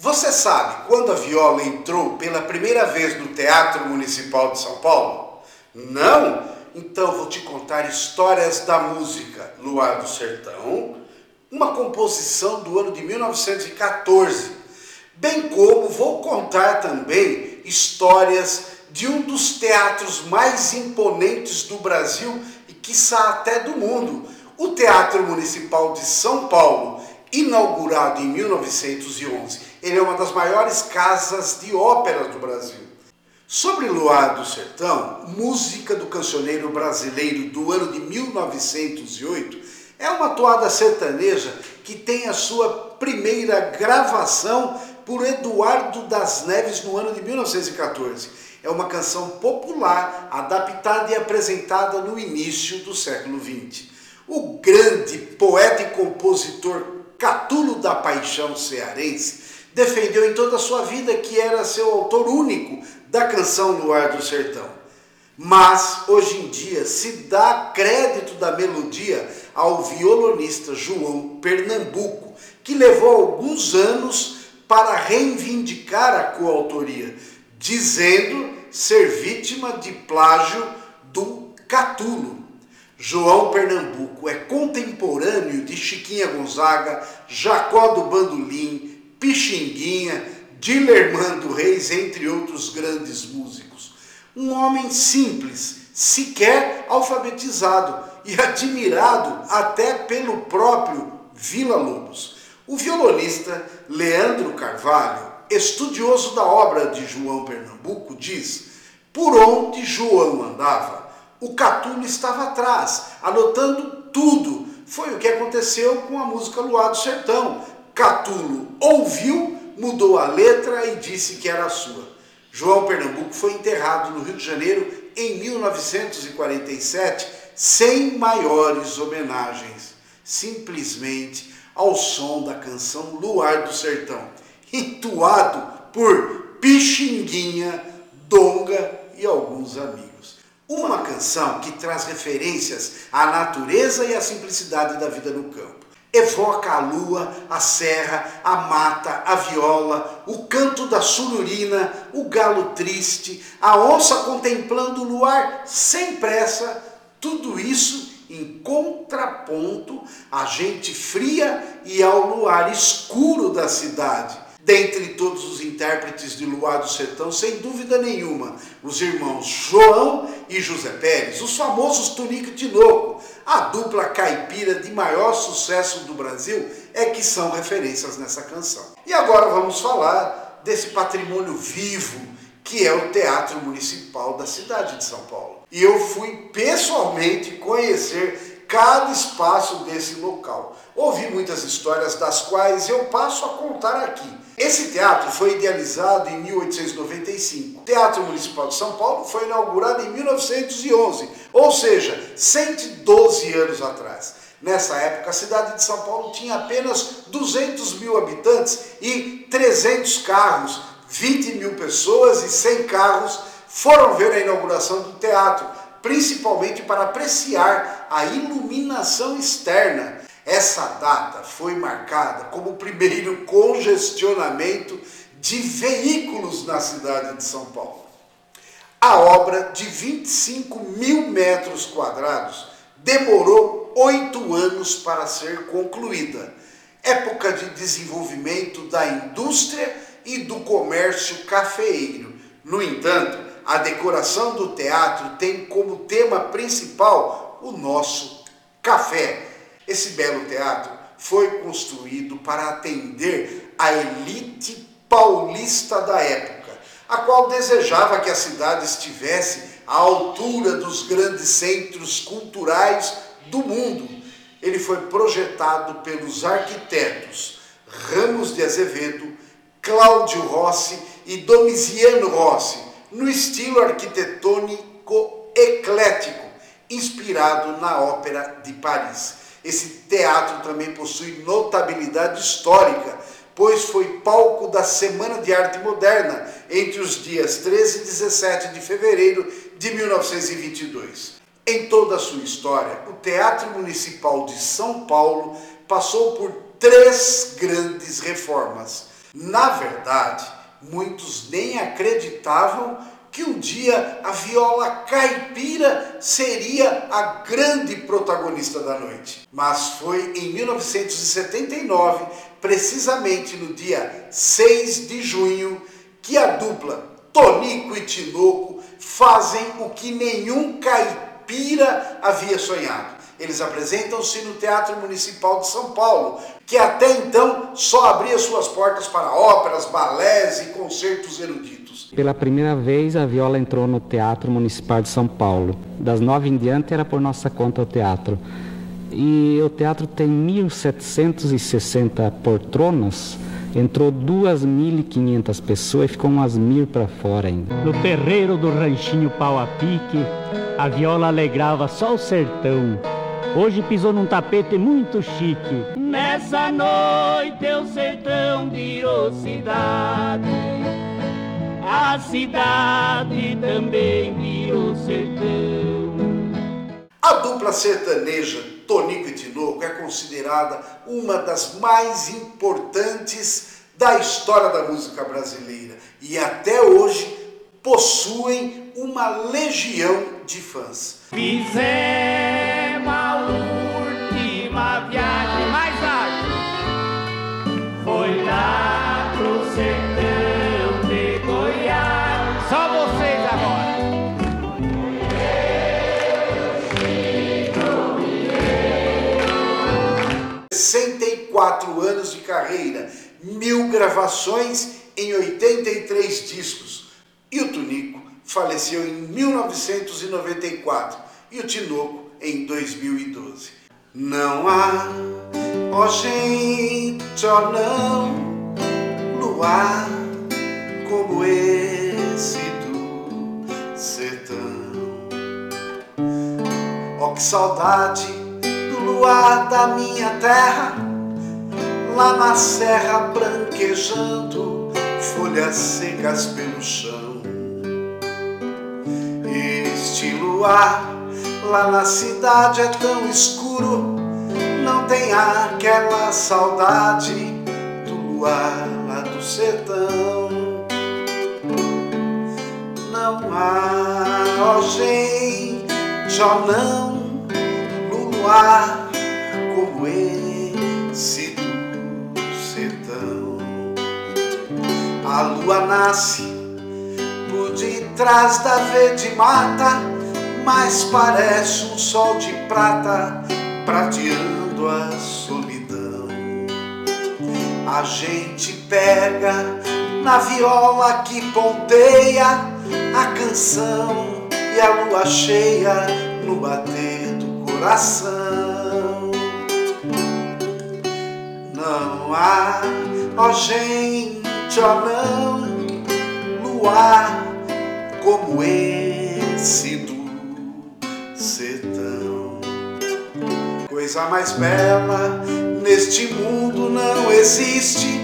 Você sabe quando a viola entrou pela primeira vez no Teatro Municipal de São Paulo? Não? Então vou te contar histórias da música Luar do Sertão, uma composição do ano de 1914, bem como vou contar também histórias de um dos teatros mais imponentes do Brasil e quiçá até do mundo, o Teatro Municipal de São Paulo, inaugurado em 1911 ele é uma das maiores casas de óperas do Brasil. Sobre Luar do Sertão, música do cancioneiro brasileiro do ano de 1908, é uma toada sertaneja que tem a sua primeira gravação por Eduardo das Neves no ano de 1914. É uma canção popular, adaptada e apresentada no início do século XX. O grande poeta e compositor Catulo da Paixão cearense defendeu em toda a sua vida que era seu autor único da canção Luar do Sertão. Mas hoje em dia se dá crédito da melodia ao violonista João Pernambuco, que levou alguns anos para reivindicar a coautoria, dizendo ser vítima de plágio do Catulo. João Pernambuco é contemporâneo de Chiquinha Gonzaga, Jacó do Bandolim, Pixinguinha, Dilermando Reis, entre outros grandes músicos. Um homem simples, sequer alfabetizado e admirado até pelo próprio Vila Lobos. O violonista Leandro Carvalho, estudioso da obra de João Pernambuco, diz: por onde João andava, o Catulo estava atrás, anotando tudo. Foi o que aconteceu com a música Luar do Sertão, Catulo ouviu, mudou a letra e disse que era sua. João Pernambuco foi enterrado no Rio de Janeiro em 1947, sem maiores homenagens, simplesmente ao som da canção Luar do Sertão, entoado por Pixinguinha, Donga e alguns amigos. Uma canção que traz referências à natureza e à simplicidade da vida no campo. Evoca a lua, a serra, a mata, a viola, o canto da sururina, o galo triste, a onça contemplando o luar sem pressa, tudo isso em contraponto à gente fria e ao luar escuro da cidade. Dentre todos os intérpretes de Luar do Sertão, sem dúvida nenhuma, os irmãos João e José Pérez, os famosos Tunico e Tinoco, a dupla caipira de maior sucesso do Brasil, é que são referências nessa canção. E agora vamos falar desse patrimônio vivo que é o Teatro Municipal da cidade de São Paulo. E eu fui pessoalmente conhecer cada espaço desse local. Ouvi muitas histórias, das quais eu passo a contar aqui. Esse teatro foi idealizado em 1895. O Teatro Municipal de São Paulo foi inaugurado em 1911, ou seja, 112 anos atrás. Nessa época, a cidade de São Paulo tinha apenas 200 mil habitantes e 300 carros, 20 mil pessoas e 100 carros foram ver a inauguração do teatro principalmente para apreciar a iluminação externa. Essa data foi marcada como o primeiro congestionamento de veículos na cidade de São Paulo. A obra de 25 mil metros quadrados demorou oito anos para ser concluída, época de desenvolvimento da indústria e do comércio cafeeiro. No entanto, a decoração do teatro tem como tema principal o nosso café. Esse belo teatro foi construído para atender a elite paulista da época, a qual desejava que a cidade estivesse à altura dos grandes centros culturais do mundo. Ele foi projetado pelos arquitetos Ramos de Azevedo, Cláudio Rossi e Domiciano Rossi, no estilo arquitetônico eclético, inspirado na Ópera de Paris. Esse teatro também possui notabilidade histórica, pois foi palco da Semana de Arte Moderna entre os dias 13 e 17 de fevereiro de 1922. Em toda a sua história, o Teatro Municipal de São Paulo passou por três grandes reformas Na verdade, muitos nem acreditavam que um dia a viola caipira seria a grande protagonista da noite. Mas foi em 1979, precisamente no dia 6 de junho, que a dupla Tonico e Tinoco fazem o que nenhum caipira havia sonhado. Eles apresentam-se no Teatro Municipal de São Paulo, que até então só abria suas portas para óperas, balés e concertos eruditos. Pela primeira vez, a viola entrou no Teatro Municipal de São Paulo. Das nove em diante era por nossa conta o teatro. E o teatro tem 1.760 poltronas entrou 2.500 pessoas e ficou umas mil para fora ainda. No terreiro do ranchinho pau a pique, a viola alegrava só o sertão. Hoje pisou num tapete muito chique. Nessa noite o sertão virou cidade. A cidade também virou sertão. A dupla sertaneja Tonico e Tinoco é considerada uma das mais importantes da história da música brasileira e até hoje possuem uma legião de fãs. Fizemos carreira, mil gravações em 83 discos. E o Tunico faleceu em 1994 e o Tinoco em 2012. Não há, ó gente, ó não, luar como esse do sertão. Ó oh, que saudade do luar da minha terra lá na serra branquejando, folhas secas pelo chão. Este luar lá na cidade é tão escuro, não tem aquela saudade do luar lá do sertão. Não há, ó gente, ó não, luar lua nasce por detrás da verde mata, mas parece um sol de prata prateando a solidão. A gente pega na viola que ponteia a canção e a lua cheia no bater do coração. Não há, ó gente ó não, como esse do sertão. Coisa mais bela neste mundo não existe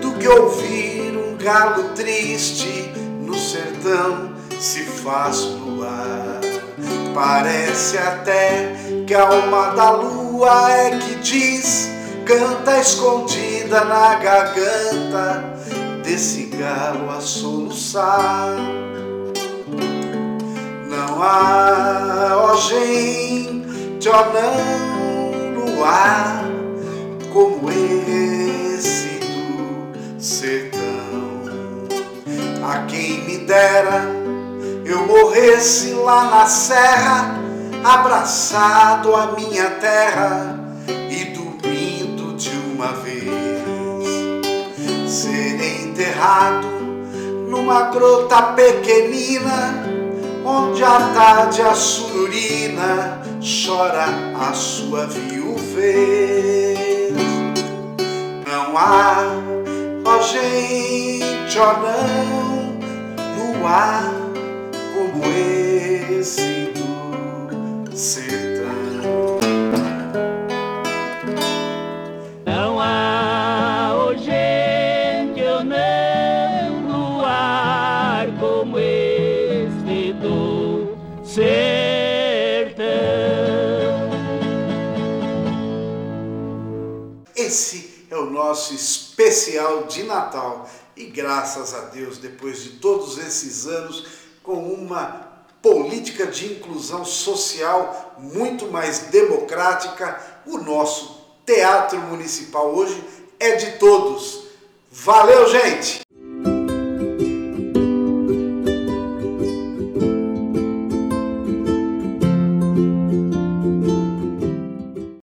do que ouvir um galo triste no sertão se faz luar. Parece até que a alma da lua é que diz, canta escondida na garganta desse galo a soluçar. Não há, ó gente, ó não, luar como esse do sertão. A quem me dera eu morresse lá na serra, abraçado à minha terra e dormindo de uma vez enterrado numa grota pequenina, onde à tarde a sururina chora a sua viuvez. Não há, ó gente, ó não, luar como esse do sertão. Especial de Natal. E graças a Deus, depois de todos esses anos, com uma política de inclusão social muito mais democrática, o nosso teatro municipal hoje é de todos. Valeu, gente!